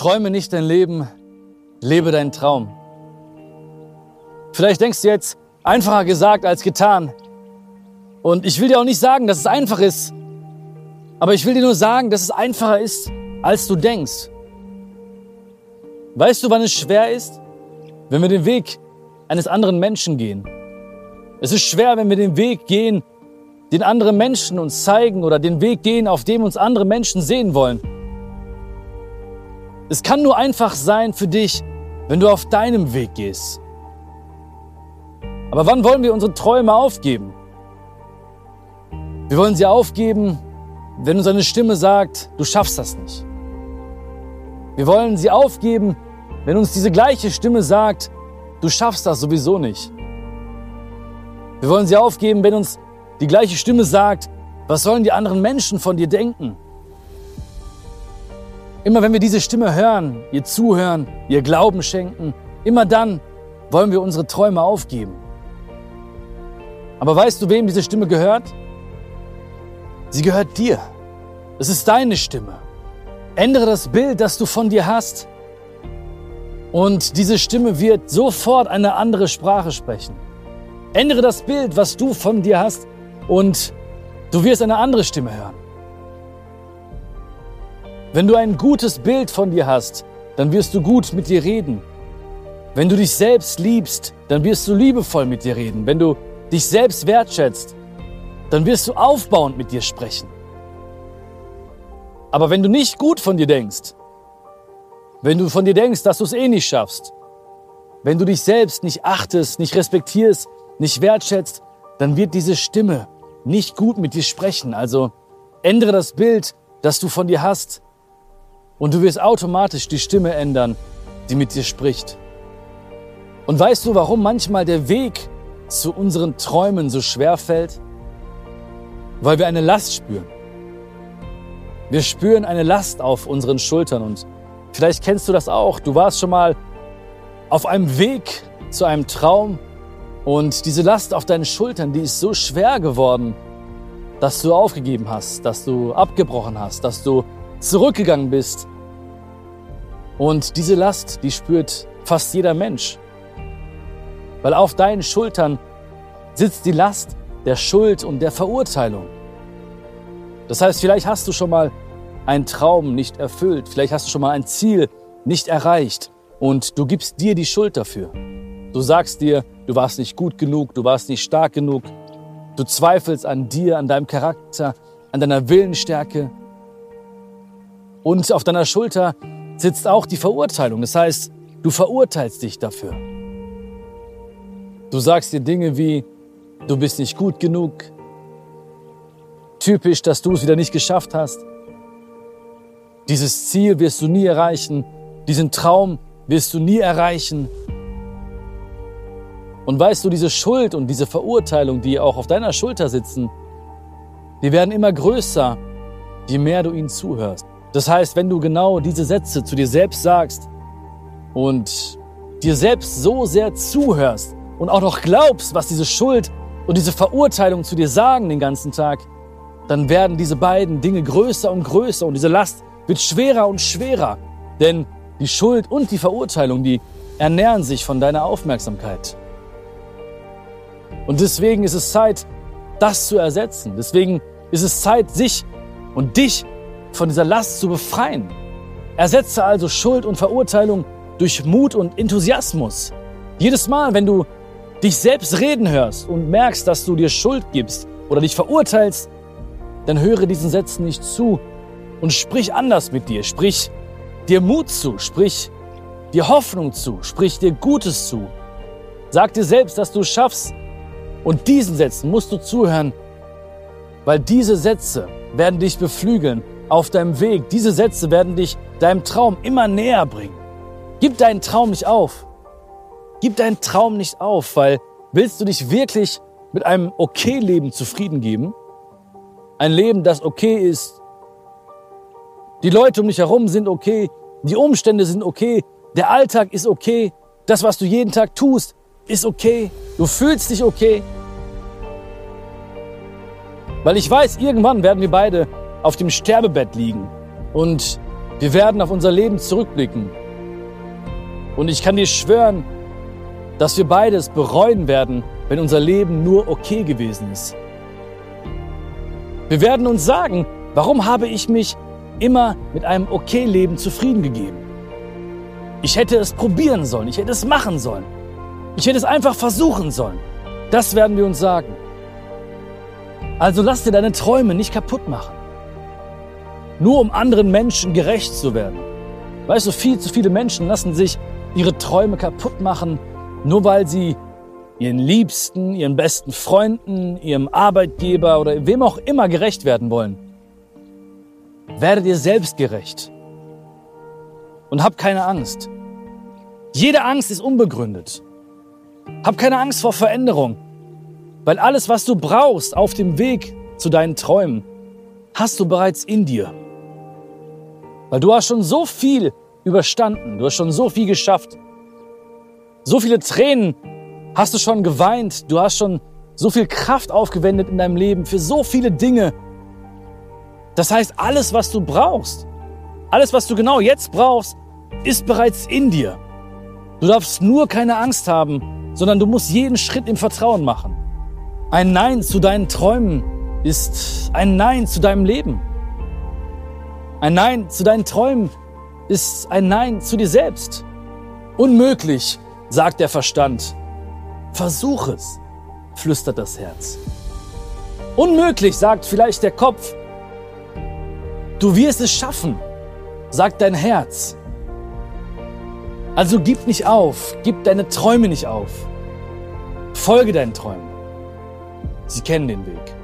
Träume nicht dein Leben, lebe deinen Traum. Vielleicht denkst du jetzt, einfacher gesagt als getan. Und ich will dir auch nicht sagen, dass es einfach ist. Aber ich will dir nur sagen, dass es einfacher ist, als du denkst. Weißt du, wann es schwer ist? Wenn wir den Weg eines anderen Menschen gehen. Es ist schwer, wenn wir den Weg gehen, den andere Menschen uns zeigen oder den Weg gehen, auf dem uns andere Menschen sehen wollen. Es kann nur einfach sein für dich, wenn du auf deinem Weg gehst. Aber wann wollen wir unsere Träume aufgeben? Wir wollen sie aufgeben, wenn uns eine Stimme sagt, du schaffst das nicht. Wir wollen sie aufgeben, wenn uns diese gleiche Stimme sagt, du schaffst das sowieso nicht. Wir wollen sie aufgeben, wenn uns die gleiche Stimme sagt, was sollen die anderen Menschen von dir denken? Immer wenn wir diese Stimme hören, ihr zuhören, ihr Glauben schenken, immer dann wollen wir unsere Träume aufgeben. Aber weißt du, wem diese Stimme gehört? Sie gehört dir. Es ist deine Stimme. Ändere das Bild, das du von dir hast. Und diese Stimme wird sofort eine andere Sprache sprechen. Ändere das Bild, was du von dir hast, und du wirst eine andere Stimme hören. Wenn du ein gutes Bild von dir hast, dann wirst du gut mit dir reden. Wenn du dich selbst liebst, dann wirst du liebevoll mit dir reden. Wenn du dich selbst wertschätzt, dann wirst du aufbauend mit dir sprechen. Aber wenn du nicht gut von dir denkst, wenn du von dir denkst, dass du es eh nicht schaffst, wenn du dich selbst nicht achtest, nicht respektierst, nicht wertschätzt, dann wird diese Stimme nicht gut mit dir sprechen. Also ändere das Bild, das du von dir hast und du wirst automatisch die Stimme ändern, die mit dir spricht. Und weißt du, warum manchmal der Weg zu unseren Träumen so schwer fällt? Weil wir eine Last spüren. Wir spüren eine Last auf unseren Schultern und vielleicht kennst du das auch. Du warst schon mal auf einem Weg zu einem Traum und diese Last auf deinen Schultern, die ist so schwer geworden, dass du aufgegeben hast, dass du abgebrochen hast, dass du zurückgegangen bist. Und diese Last, die spürt fast jeder Mensch. Weil auf deinen Schultern sitzt die Last der Schuld und der Verurteilung. Das heißt, vielleicht hast du schon mal einen Traum nicht erfüllt, vielleicht hast du schon mal ein Ziel nicht erreicht und du gibst dir die Schuld dafür. Du sagst dir, du warst nicht gut genug, du warst nicht stark genug, du zweifelst an dir, an deinem Charakter, an deiner Willensstärke und auf deiner Schulter sitzt auch die Verurteilung. Das heißt, du verurteilst dich dafür. Du sagst dir Dinge wie, du bist nicht gut genug. Typisch, dass du es wieder nicht geschafft hast. Dieses Ziel wirst du nie erreichen. Diesen Traum wirst du nie erreichen. Und weißt du, diese Schuld und diese Verurteilung, die auch auf deiner Schulter sitzen, die werden immer größer, je mehr du ihnen zuhörst. Das heißt, wenn du genau diese Sätze zu dir selbst sagst und dir selbst so sehr zuhörst und auch noch glaubst, was diese Schuld und diese Verurteilung zu dir sagen den ganzen Tag, dann werden diese beiden Dinge größer und größer und diese Last wird schwerer und schwerer. Denn die Schuld und die Verurteilung, die ernähren sich von deiner Aufmerksamkeit. Und deswegen ist es Zeit, das zu ersetzen. Deswegen ist es Zeit, sich und dich von dieser Last zu befreien. Ersetze also Schuld und Verurteilung durch Mut und Enthusiasmus. Jedes Mal, wenn du dich selbst reden hörst und merkst, dass du dir Schuld gibst oder dich verurteilst, dann höre diesen Sätzen nicht zu und sprich anders mit dir. Sprich dir Mut zu, sprich dir Hoffnung zu, sprich dir Gutes zu. Sag dir selbst, dass du schaffst. Und diesen Sätzen musst du zuhören, weil diese Sätze werden dich beflügeln auf deinem Weg. Diese Sätze werden dich deinem Traum immer näher bringen. Gib deinen Traum nicht auf. Gib deinen Traum nicht auf, weil willst du dich wirklich mit einem okay Leben zufrieden geben? Ein Leben, das okay ist. Die Leute um dich herum sind okay. Die Umstände sind okay. Der Alltag ist okay. Das, was du jeden Tag tust, ist okay. Du fühlst dich okay. Weil ich weiß, irgendwann werden wir beide auf dem Sterbebett liegen. Und Wir werden auf unser Leben zurückblicken. Und ich kann dir schwören, dass wir beides bereuen werden, wenn unser Leben nur okay gewesen ist. Wir werden uns sagen, warum habe ich mich immer mit einem okay Leben zufrieden gegeben? Ich hätte es probieren sollen, ich hätte es machen sollen. Ich hätte es einfach versuchen sollen. Das werden wir uns sagen. Also lass dir deine Träume nicht kaputt machen. Nur um anderen Menschen gerecht zu werden. Weißt du, viel zu viele Menschen lassen sich ihre Träume kaputt machen, nur weil sie ihren Liebsten, ihren besten Freunden, ihrem Arbeitgeber oder wem auch immer gerecht werden wollen. Werde dir selbst gerecht. Und hab keine Angst. Jede Angst ist unbegründet. Hab keine Angst vor Veränderung, weil alles, was du brauchst auf dem Weg zu deinen Träumen, hast du bereits in dir. Weil du hast schon so viel überstanden, du hast schon so viel geschafft. So viele Tränen hast du schon geweint, du hast schon so viel Kraft aufgewendet in deinem Leben für so viele Dinge. Das heißt, alles, was du brauchst, alles, was du genau jetzt brauchst, ist bereits in dir. Du darfst nur keine Angst haben, sondern du musst jeden Schritt im Vertrauen machen. Ein Nein zu deinen Träumen ist ein Nein zu deinem Leben. Ein Nein zu deinen Träumen ist ein Nein zu dir selbst. Unmöglich, sagt der Verstand. Versuch es, flüstert das Herz. Unmöglich, sagt vielleicht der Kopf. Du wirst es schaffen, sagt dein Herz. Also gib nicht auf, gib deine Träume nicht auf. Folge deinen Träumen. Sie kennen den Weg.